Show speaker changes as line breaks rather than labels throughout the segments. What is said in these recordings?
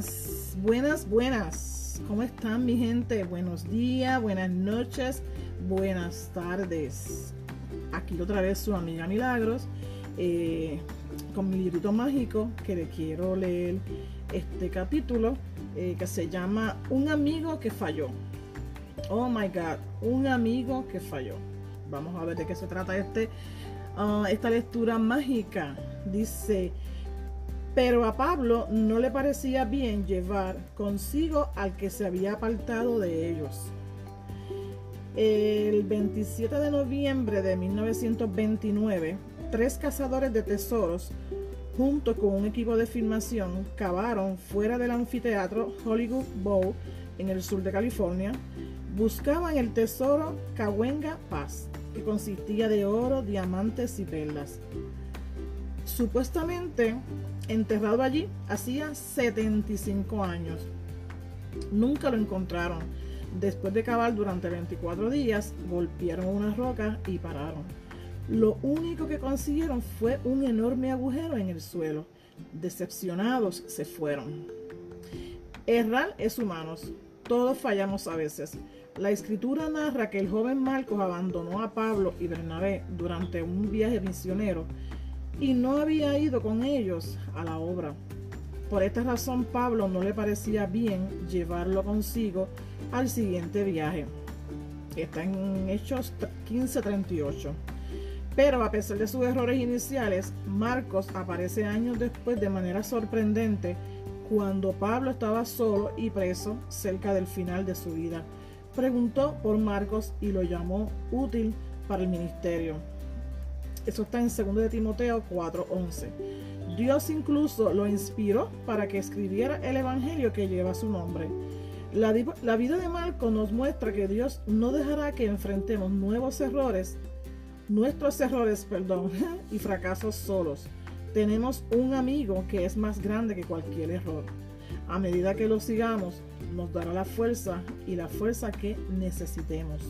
Buenas, buenas, buenas. ¿Cómo están mi gente? Buenos días, buenas noches, buenas tardes. Aquí otra vez su amiga Milagros eh, con mi librito mágico que le quiero leer este capítulo eh, que se llama Un amigo que falló. Oh my God, un amigo que falló. Vamos a ver de qué se trata este, ah, esta lectura mágica. Dice, pero a Pablo no le parecía bien llevar consigo al que se había apartado de ellos. El 27 de noviembre de 1929, tres cazadores de tesoros, junto con un equipo de filmación, cavaron fuera del anfiteatro Hollywood Bowl en el sur de California. Buscaban el tesoro Cahuenga Paz, que consistía de oro, diamantes y perlas. Supuestamente enterrado allí hacía 75 años. Nunca lo encontraron. Después de cavar durante 24 días, golpearon una roca y pararon. Lo único que consiguieron fue un enorme agujero en el suelo. Decepcionados se fueron. Errar es humanos. Todos fallamos a veces. La escritura narra que el joven Marcos abandonó a Pablo y Bernabé durante un viaje misionero y no había ido con ellos a la obra. Por esta razón Pablo no le parecía bien llevarlo consigo al siguiente viaje. Está en Hechos 15:38. Pero a pesar de sus errores iniciales, Marcos aparece años después de manera sorprendente cuando Pablo estaba solo y preso cerca del final de su vida. Preguntó por Marcos y lo llamó útil para el ministerio. Eso está en 2 de Timoteo 4:11. Dios incluso lo inspiró para que escribiera el Evangelio que lleva su nombre. La, la, vida de Marco nos muestra que Dios no dejará que enfrentemos nuevos errores, nuestros errores, perdón, y fracasos solos. Tenemos un amigo que es más grande que cualquier error. A medida que lo sigamos, nos dará la fuerza y la fuerza que necesitemos.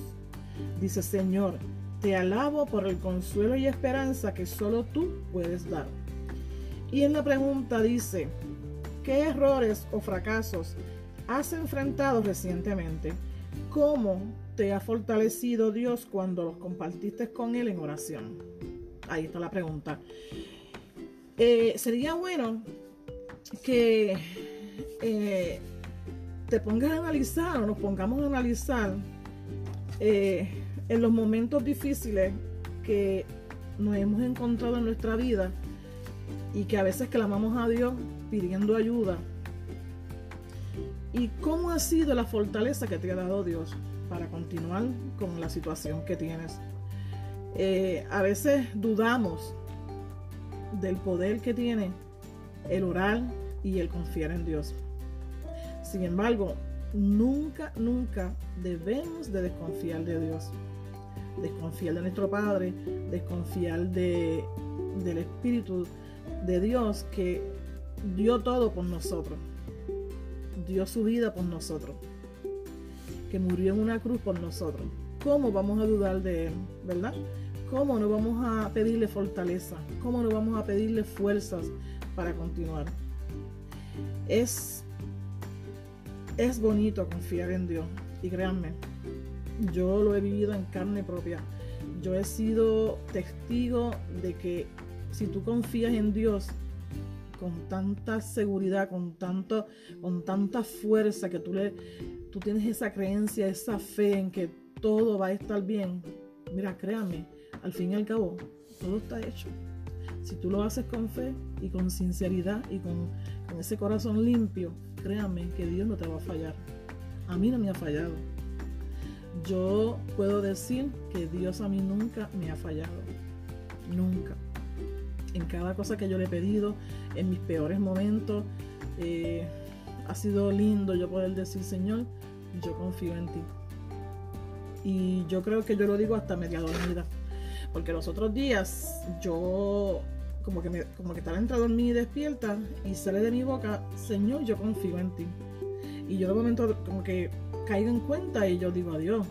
Dice Señor, te alabo por el consuelo y esperanza que solo tú puedes dar. Y en la pregunta dice, ¿qué errores o fracasos has enfrentado recientemente? ¿Cómo te ha fortalecido Dios cuando los compartiste con Él en oración? Ahí está la pregunta. Eh, sería bueno que eh, te pongas a analizar o nos pongamos a analizar eh, en los momentos difíciles que nos hemos encontrado en nuestra vida y que a veces clamamos a Dios pidiendo ayuda. ¿Y cómo ha sido la fortaleza que te ha dado Dios para continuar con la situación que tienes? Eh, a veces dudamos del poder que tiene el orar y el confiar en Dios. Sin embargo, nunca, nunca debemos de desconfiar de Dios desconfiar de nuestro Padre, desconfiar de, del Espíritu de Dios que dio todo por nosotros, dio su vida por nosotros, que murió en una cruz por nosotros. ¿Cómo vamos a dudar de Él, verdad? ¿Cómo no vamos a pedirle fortaleza? ¿Cómo no vamos a pedirle fuerzas para continuar? Es, es bonito confiar en Dios y créanme, yo lo he vivido en carne propia. Yo he sido testigo de que si tú confías en Dios con tanta seguridad, con tanto, con tanta fuerza que tú le, tú tienes esa creencia, esa fe en que todo va a estar bien. Mira, créame, al fin y al cabo, todo está hecho. Si tú lo haces con fe y con sinceridad y con, con ese corazón limpio, créame que Dios no te va a fallar. A mí no me ha fallado yo puedo decir que Dios a mí nunca me ha fallado. Nunca. En cada cosa que yo le he pedido, en mis peores momentos, eh, ha sido lindo yo poder decir, Señor, yo confío en ti. Y yo creo que yo lo digo hasta media dormida. Porque los otros días yo como que, me, como que estaba entre dormida y despierta y sale de mi boca, Señor, yo confío en ti. Y yo de momento como que caigo en cuenta y yo digo adiós.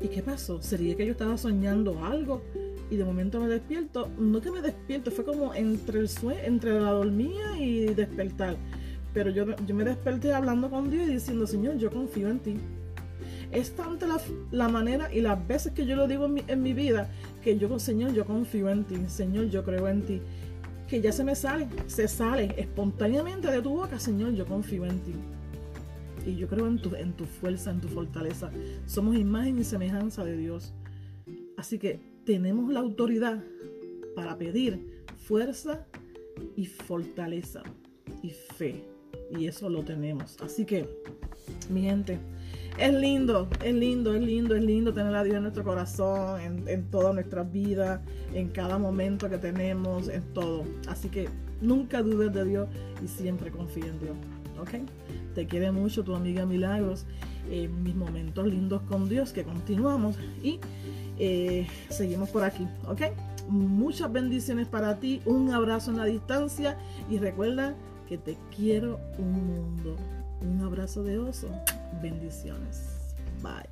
¿Y qué pasó? ¿Sería que yo estaba soñando algo? Y de momento me despierto. No que me despierto, fue como entre el sueño, entre la dormía y despertar. pero yo, yo me desperté hablando con Dios y diciendo, Señor, yo confío en ti. Es tanta la, manera y las veces que yo lo digo en mi, en mi vida que yo, Señor, yo confío en ti, Señor, yo creo en ti que ya se me sale, se sale espontáneamente de tu boca, Señor, yo confío en ti. Y yo creo en tu, en tu fuerza, en tu fortaleza. Somos imagen y semejanza de Dios. Así que tenemos la autoridad para pedir fuerza y fortaleza y fe. Y eso lo tenemos. Así que, mi gente, es lindo, es lindo, es lindo, es lindo tener a Dios en nuestro corazón, en, toda nuestra vida, en cada momento que tenemos, en todo. Así que nunca dudes de Dios y siempre confía en Dios. ¿Ok? Te quiere mucho tu amiga Milagros. En mis momentos lindos con Dios que continuamos y eh, seguimos por aquí. ¿Ok? Muchas bendiciones para ti, un abrazo en la distancia y recuerda que te quiero un mundo. Un abrazo de oso. Bendiciones. Bye.